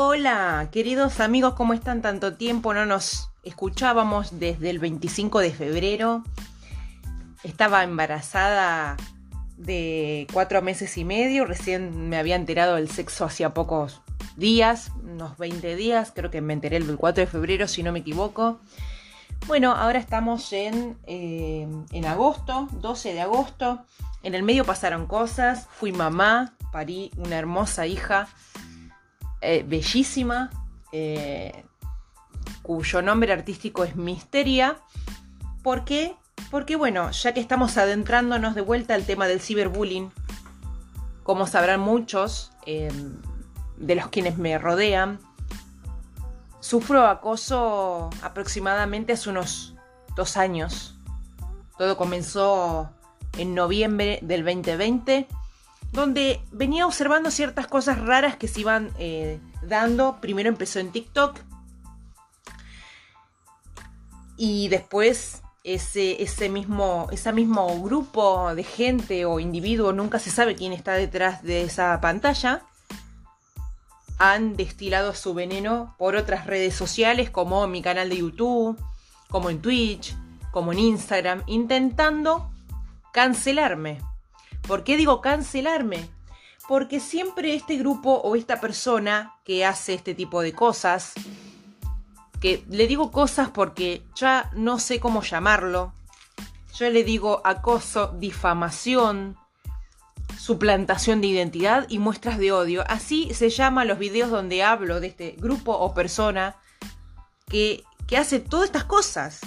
Hola, queridos amigos, ¿cómo están? Tanto tiempo no nos escuchábamos desde el 25 de febrero. Estaba embarazada de cuatro meses y medio, recién me había enterado del sexo hacía pocos días, unos 20 días, creo que me enteré el 4 de febrero si no me equivoco. Bueno, ahora estamos en, eh, en agosto, 12 de agosto. En el medio pasaron cosas, fui mamá, parí una hermosa hija, eh, bellísima, eh, cuyo nombre artístico es Misteria. ¿Por qué? Porque bueno, ya que estamos adentrándonos de vuelta al tema del ciberbullying, como sabrán muchos de los quienes me rodean, sufro acoso aproximadamente hace unos dos años. Todo comenzó en noviembre del 2020, donde venía observando ciertas cosas raras que se iban eh, dando. Primero empezó en TikTok y después ese, ese mismo, ese mismo grupo de gente o individuo, nunca se sabe quién está detrás de esa pantalla, han destilado su veneno por otras redes sociales como mi canal de YouTube, como en Twitch, como en Instagram, intentando cancelarme. ¿Por qué digo cancelarme? Porque siempre este grupo o esta persona que hace este tipo de cosas, que le digo cosas porque ya no sé cómo llamarlo, yo le digo acoso, difamación, suplantación de identidad y muestras de odio. Así se llaman los videos donde hablo de este grupo o persona que, hace todas estas cosas.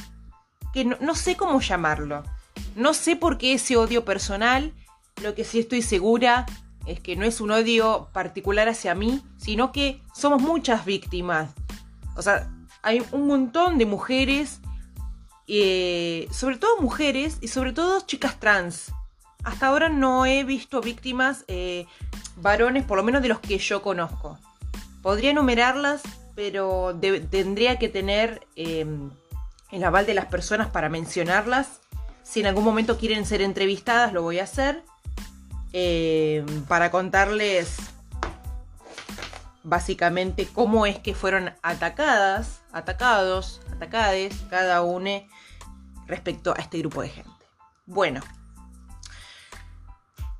Que no, sé cómo llamarlo. No sé por qué ese odio personal. Lo que sí estoy segura es que no es un odio particular hacia mí, sino que somos muchas víctimas. O sea, hay un montón de mujeres, eh, sobre todo mujeres y sobre todo chicas trans, hasta ahora no he visto víctimas eh, varones, por lo menos de los que yo conozco. Podría enumerarlas, pero tendría que tener em, el aval de las personas para mencionarlas. Si en algún momento quieren ser entrevistadas, lo voy a hacer. Em, para contarles básicamente cómo es que fueron atacadas, atacados, atacades, cada uno respecto a este grupo de gente. Bueno,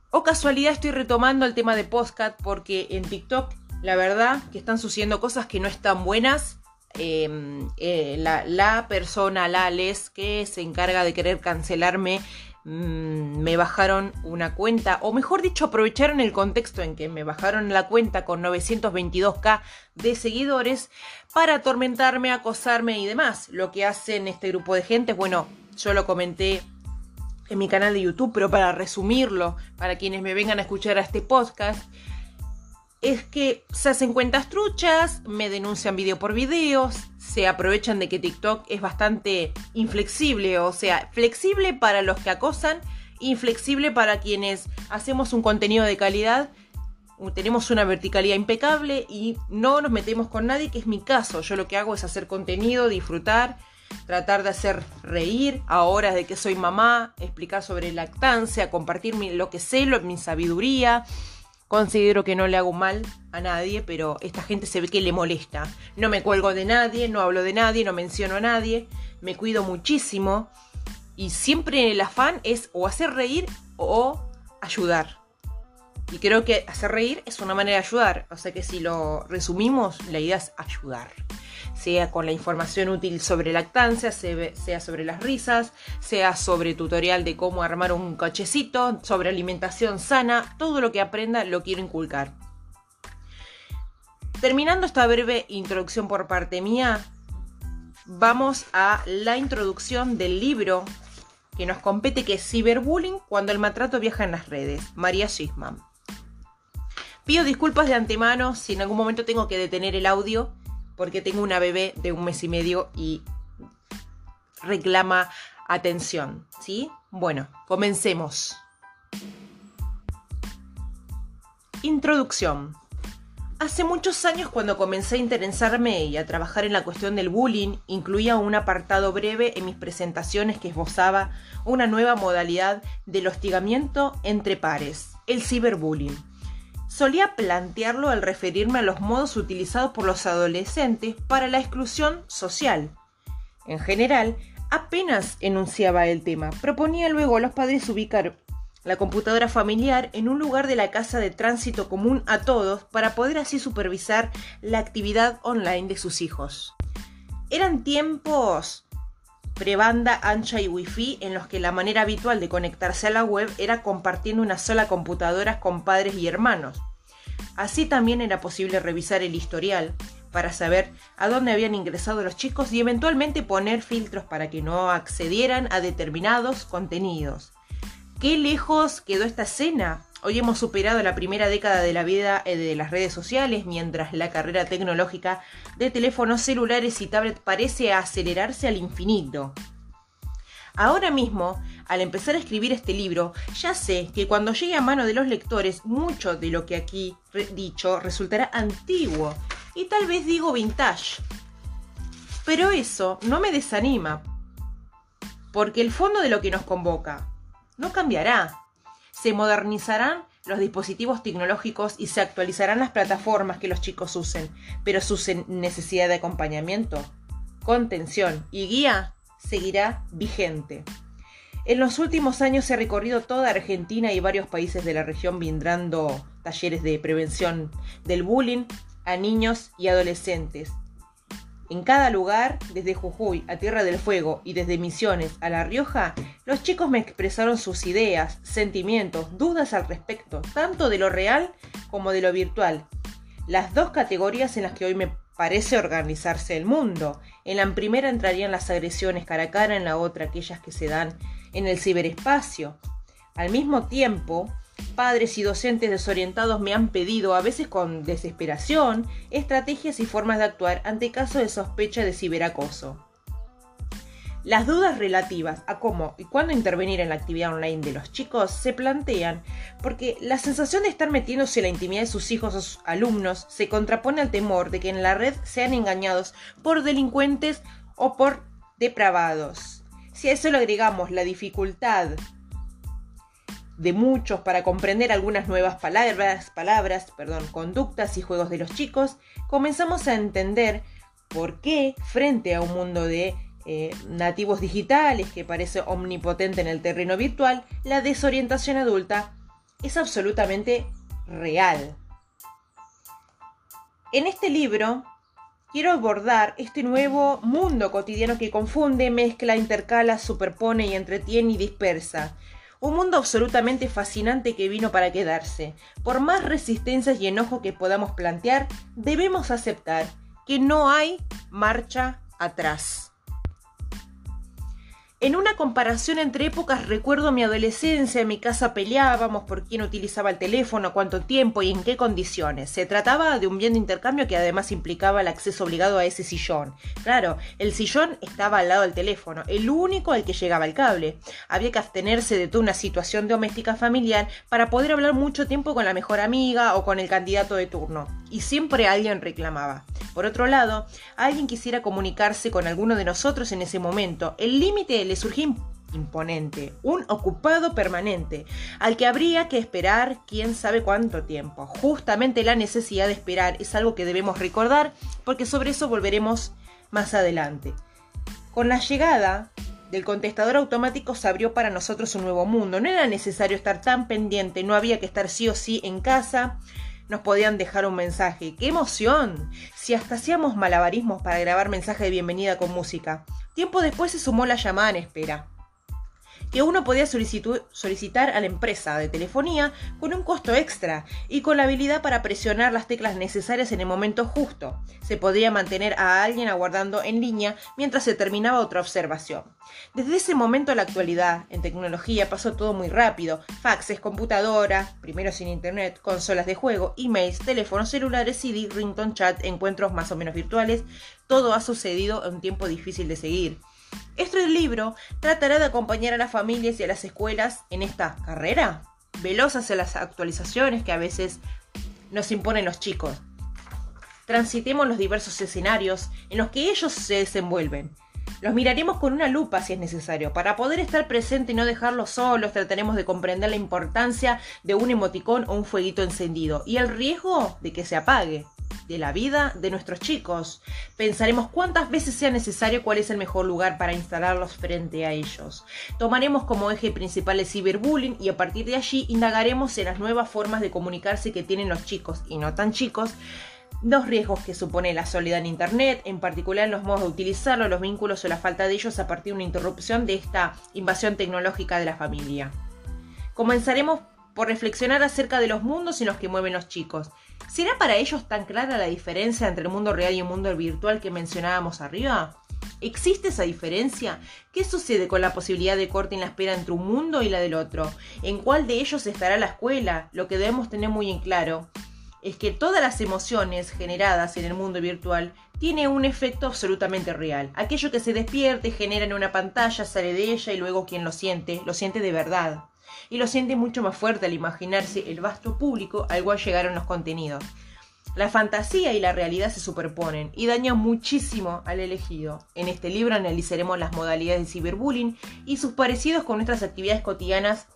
o casualidad estoy retomando el tema de podcast porque en TikTok la verdad que están sucediendo cosas que no están buenas. Em, eh, la, persona, la les, que se encarga de querer cancelarme, mm, me bajaron una cuenta, o mejor dicho, aprovecharon el contexto en que me bajaron la cuenta con 922k de seguidores para atormentarme, acosarme y demás. Lo que hacen este grupo de gente, bueno, yo lo comenté en mi canal de YouTube, pero para resumirlo, para quienes me vengan a escuchar a este podcast, es que se hacen cuentas truchas, me denuncian video por videos, se aprovechan de que TikTok es bastante inflexible, o sea, flexible para los que acosan, inflexible para quienes hacemos un contenido de calidad, tenemos una verticalidad impecable y no nos metemos con nadie, que es mi caso. Yo lo que hago es hacer contenido, disfrutar tratar de hacer reír a horas de que soy mamá, explicar sobre lactancia, compartir lo que sé, lo, mi sabiduría. Considero que no le hago mal a nadie, pero esta gente se ve que le molesta. No me cuelgo de nadie, no hablo de nadie, no menciono a nadie, me cuido muchísimo y siempre el afán es o hacer reír o ayudar. Y creo que hacer reír es una manera de ayudar. O sea que si lo resumimos, la idea es ayudar sea con la información útil sobre lactancia, sea sobre las risas, sea sobre tutorial de cómo armar un cochecito, sobre alimentación sana, todo lo que aprenda lo quiero inculcar. Terminando esta breve introducción por parte mía, vamos a la introducción del libro que nos compete, que es Ciberbullying cuando el maltrato viaja en las redes, María Sisman. Pido disculpas de antemano si en algún momento tengo que detener el audio porque tengo una bebé de un mes y medio y reclama atención, ¿sí? Bueno, comencemos. Introducción. Hace muchos años cuando comencé a interesarme y a trabajar en la cuestión del bullying, incluía un apartado breve en mis presentaciones que esbozaba una nueva modalidad del hostigamiento entre pares, el ciberbullying solía plantearlo al referirme a los modos utilizados por los adolescentes para la exclusión social. En general, apenas enunciaba el tema, proponía luego a los padres ubicar la computadora familiar en un lugar de la casa de tránsito común a todos para poder así supervisar la actividad online de sus hijos. Eran tiempos prebanda ancha y wifi en los que la manera habitual de conectarse a la web era compartiendo una sola computadora con padres y hermanos. Así también era posible revisar el historial para saber a dónde habían ingresado los chicos y eventualmente poner filtros para que no accedieran a determinados contenidos. ¿Qué lejos quedó esta escena? Hoy hemos superado la primera década de la vida eh, de las redes sociales, mientras la carrera tecnológica de teléfonos celulares y tablets parece acelerarse al infinito. Ahora mismo, al empezar a escribir este libro, ya sé que cuando llegue a mano de los lectores, mucho de lo que aquí he dicho resultará antiguo y tal vez digo vintage. Pero eso no me desanima, porque el fondo de lo que nos convoca no cambiará se modernizarán los dispositivos tecnológicos y se actualizarán las plataformas que los chicos usen, pero su necesidad de acompañamiento, contención y guía seguirá vigente. En los últimos años se ha recorrido toda Argentina y varios países de la región brindando talleres de prevención del bullying a niños y adolescentes, en cada lugar, desde Jujuy a Tierra del Fuego y desde Misiones a La Rioja, los chicos me expresaron sus ideas, sentimientos, dudas al respecto, tanto de lo real como de lo virtual. Las dos categorías en las que hoy me parece organizarse el mundo. En la primera entrarían las agresiones cara a cara, en la otra aquellas que se dan en el ciberespacio. Al mismo tiempo, Padres y docentes desorientados me han pedido, a veces con desesperación, estrategias y formas de actuar ante casos de sospecha de ciberacoso. Las dudas relativas a cómo y cuándo intervenir en la actividad online de los chicos se plantean porque la sensación de estar metiéndose en la intimidad de sus hijos o sus alumnos se contrapone al temor de que en la red sean engañados por delincuentes o por depravados. Si a eso le agregamos la dificultad de muchos para comprender algunas nuevas palabras, palabras, perdón, conductas y juegos de los chicos, comenzamos a entender por qué frente a un mundo de eh, nativos digitales que parece omnipotente en el terreno virtual, la desorientación adulta es absolutamente real. En este libro quiero abordar este nuevo mundo cotidiano que confunde, mezcla, intercala, superpone y entretiene y dispersa un mundo absolutamente fascinante que vino para quedarse. Por más resistencias y enojo que podamos plantear, debemos aceptar que no hay marcha atrás. En una comparación entre épocas recuerdo mi adolescencia, en mi casa peleábamos por quién utilizaba el teléfono, cuánto tiempo y en qué condiciones. Se trataba de un bien de intercambio que además implicaba el acceso obligado a ese sillón. Claro, el sillón estaba al lado del teléfono, el único al que llegaba el cable. Había que abstenerse de toda una situación doméstica familiar para poder hablar mucho tiempo con la mejor amiga o con el candidato de turno. Y siempre alguien reclamaba. Por otro lado, alguien quisiera comunicarse con alguno de nosotros en ese momento. El límite le surgía imponente, un ocupado permanente, al que habría que esperar quién sabe cuánto tiempo. Justamente la necesidad de esperar es algo que debemos recordar porque sobre eso volveremos más adelante. Con la llegada del contestador automático se abrió para nosotros un nuevo mundo. No era necesario estar tan pendiente, no había que estar sí o sí en casa. Nos podían dejar un mensaje. ¡Qué emoción! Si hasta hacíamos malabarismos para grabar mensaje de bienvenida con música. Tiempo después se sumó la llamada en espera que uno podía solicitar a la empresa de telefonía con un costo extra y con la habilidad para presionar las teclas necesarias en el momento justo. Se podía mantener a alguien aguardando en línea mientras se terminaba otra observación. Desde ese momento a la actualidad, en tecnología pasó todo muy rápido. Faxes, computadoras, primero sin internet, consolas de juego, emails, teléfonos celulares, CD, ringtone chat, encuentros más o menos virtuales. Todo ha sucedido en un tiempo difícil de seguir. Este libro tratará de acompañar a las familias y a las escuelas en esta carrera, veloz hacia las actualizaciones que a veces nos imponen los chicos. Transitemos los diversos escenarios en los que ellos se desenvuelven. Los miraremos con una lupa si es necesario. Para poder estar presente y no dejarlos solos, trataremos de comprender la importancia de un emoticón o un fueguito encendido y el riesgo de que se apague de la vida de nuestros chicos. Pensaremos cuántas veces sea necesario cuál es el mejor lugar para instalarlos frente a ellos. Tomaremos como eje principal el ciberbullying y a partir de allí indagaremos en las nuevas formas de comunicarse que tienen los chicos y no tan chicos los riesgos que supone la soledad en Internet, en particular los modos de utilizarlo, los vínculos o la falta de ellos a partir de una interrupción de esta invasión tecnológica de la familia. Comenzaremos por reflexionar acerca de los mundos en los que mueven los chicos. ¿Será para ellos tan clara la diferencia entre el mundo real y el mundo virtual que mencionábamos arriba? ¿Existe esa diferencia? ¿Qué sucede con la posibilidad de corte en la espera entre un mundo y la del otro? ¿En cuál de ellos estará la escuela? Lo que debemos tener muy en claro es que todas las emociones generadas en el mundo virtual tienen un efecto absolutamente real. Aquello que se despierte, genera en una pantalla, sale de ella y luego quien lo siente, lo siente de verdad y lo siente mucho más fuerte al imaginarse el vasto público al cual llegaron los contenidos. La fantasía y la realidad se superponen y dañan muchísimo al elegido. En este libro analizaremos las modalidades de ciberbullying y sus parecidos con nuestras actividades cotidianas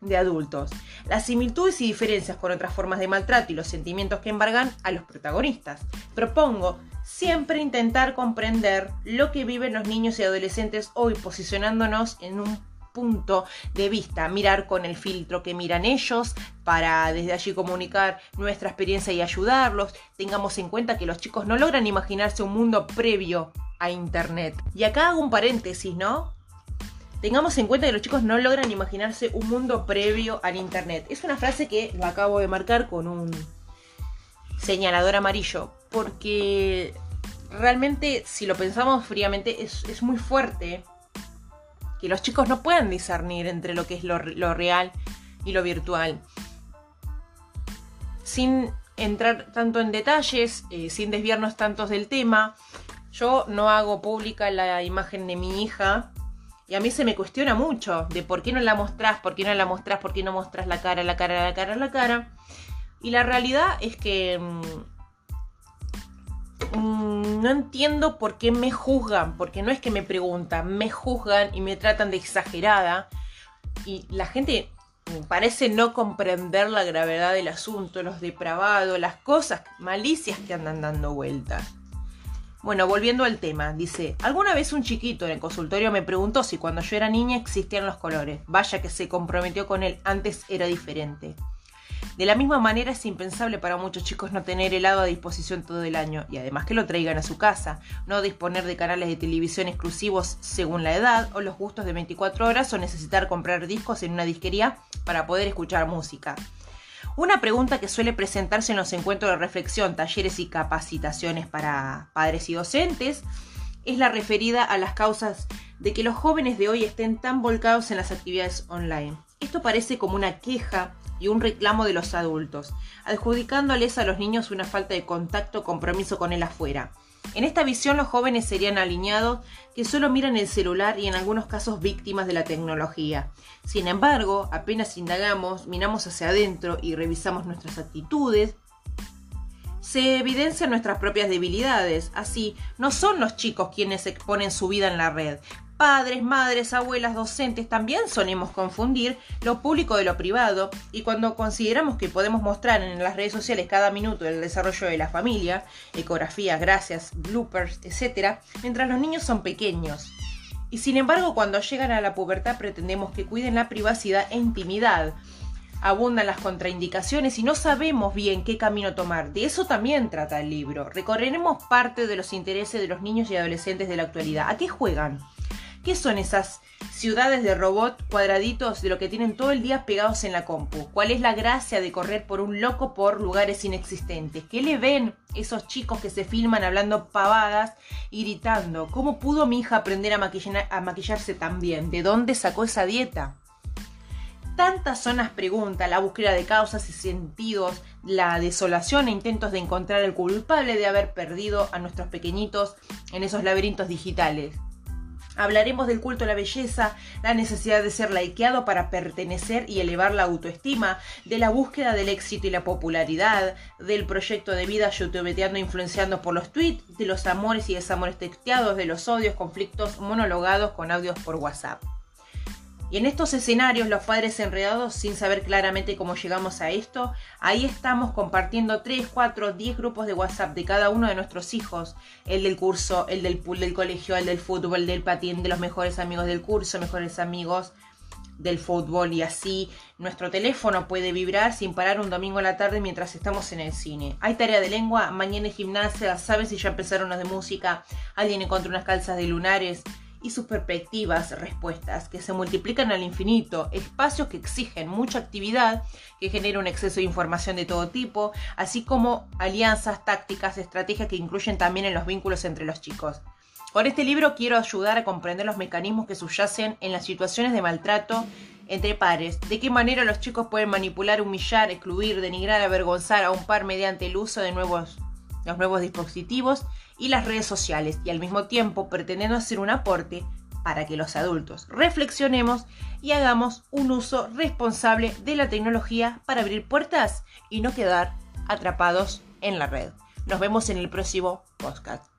de adultos, las similitudes y diferencias con otras formas de maltrato y los sentimientos que embargan a los protagonistas. Propongo siempre intentar comprender lo que viven los niños y adolescentes hoy posicionándonos en un punto de vista, mirar con el filtro que miran ellos para desde allí comunicar nuestra experiencia y ayudarlos. Tengamos en cuenta que los chicos no logran imaginarse un mundo previo a Internet. Y acá hago un paréntesis, ¿no? Tengamos en cuenta que los chicos no logran imaginarse un mundo previo al Internet. Es una frase que lo acabo de marcar con un señalador amarillo, porque realmente, si lo pensamos fríamente, es, es muy fuerte que los chicos no puedan discernir entre lo que es lo, real y lo virtual. Sin entrar tanto en detalles, eh, sin desviarnos tantos del tema, yo no hago pública la imagen de mi hija y a mí se me cuestiona mucho de por qué no la mostrás, por qué no la mostrás, por qué no mostrás la cara, la cara, la cara, la cara. Y la realidad es que mm, Mm, no entiendo por qué me juzgan, porque no es que me preguntan, me juzgan y me tratan de exagerada. Y la gente parece no comprender la gravedad del asunto, los depravados, las cosas malicias que andan dando vueltas. Bueno, volviendo al tema, dice, alguna vez un chiquito en el consultorio me preguntó si cuando yo era niña existían los colores. Vaya que se comprometió con él, antes era diferente. De la misma manera es impensable para muchos chicos no tener helado a disposición todo el año y además que lo traigan a su casa, no disponer de canales de televisión exclusivos según la edad o los gustos de 24 horas o necesitar comprar discos en una disquería para poder escuchar música. Una pregunta que suele presentarse en los encuentros de reflexión, talleres y capacitaciones para padres y docentes es la referida a las causas de que los jóvenes de hoy estén tan volcados en las actividades online. Esto parece como una queja y un reclamo de los adultos, adjudicándoles a los niños una falta de contacto o compromiso con el afuera. En esta visión los jóvenes serían alineados que solo miran el celular y en algunos casos víctimas de la tecnología. Sin embargo, apenas indagamos, miramos hacia adentro y revisamos nuestras actitudes, se evidencian nuestras propias debilidades. Así, no son los chicos quienes exponen su vida en la red, padres, madres, abuelas, docentes, también solemos confundir lo público de lo privado y cuando consideramos que podemos mostrar en las redes sociales cada minuto el desarrollo de la familia, ecografías, gracias, bloopers, etc., mientras los niños son pequeños. Y sin embargo, cuando llegan a la pubertad pretendemos que cuiden la privacidad e intimidad. Abundan las contraindicaciones y no sabemos bien qué camino tomar. De eso también trata el libro. Recorreremos parte de los intereses de los niños y adolescentes de la actualidad. ¿A qué juegan? ¿Qué son esas ciudades de robot cuadraditos de lo que tienen todo el día pegados en la compu? ¿Cuál es la gracia de correr por un loco por lugares inexistentes? ¿Qué le ven esos chicos que se filman hablando pavadas y gritando? ¿Cómo pudo mi hija aprender a, maquillarse tan bien? ¿De dónde sacó esa dieta? Tantas son las preguntas, la búsqueda de causas y sentidos, la desolación e intentos de encontrar el culpable de haber perdido a nuestros pequeñitos en esos laberintos digitales. Hablaremos del culto a la belleza, la necesidad de ser likeado para pertenecer y elevar la autoestima, de la búsqueda del éxito y la popularidad, del proyecto de vida youtubeteando influenciando por los tweets, de los amores y desamores texteados, de los odios, conflictos monologados con audios por WhatsApp. Y en estos escenarios, los padres enredados sin saber claramente cómo llegamos a esto, ahí estamos compartiendo 3, 4, 10 grupos de WhatsApp de cada uno de nuestros hijos. El del curso, el del pool del colegio, el del fútbol, el del patín, de los mejores amigos del curso, mejores amigos del fútbol y así nuestro teléfono puede vibrar sin parar un domingo a la tarde mientras estamos en el cine. Hay tarea de lengua, mañana gimnasia, saben si ya empezaron los de música, alguien encontró unas calzas de lunares y sus perspectivas, respuestas, que se multiplican al infinito, espacios que exigen mucha actividad, que genera un exceso de información de todo tipo, así como alianzas, tácticas, estrategias que incluyen también en los vínculos entre los chicos. Con este libro quiero ayudar a comprender los mecanismos que subyacen en las situaciones de maltrato entre pares, de qué manera los chicos pueden manipular, humillar, excluir, denigrar, avergonzar a un par mediante el uso de nuevos los nuevos dispositivos y las redes sociales y al mismo tiempo pretendiendo hacer un aporte para que los adultos reflexionemos y hagamos un uso responsable de la tecnología para abrir puertas y no quedar atrapados en la red. Nos vemos en el próximo podcast.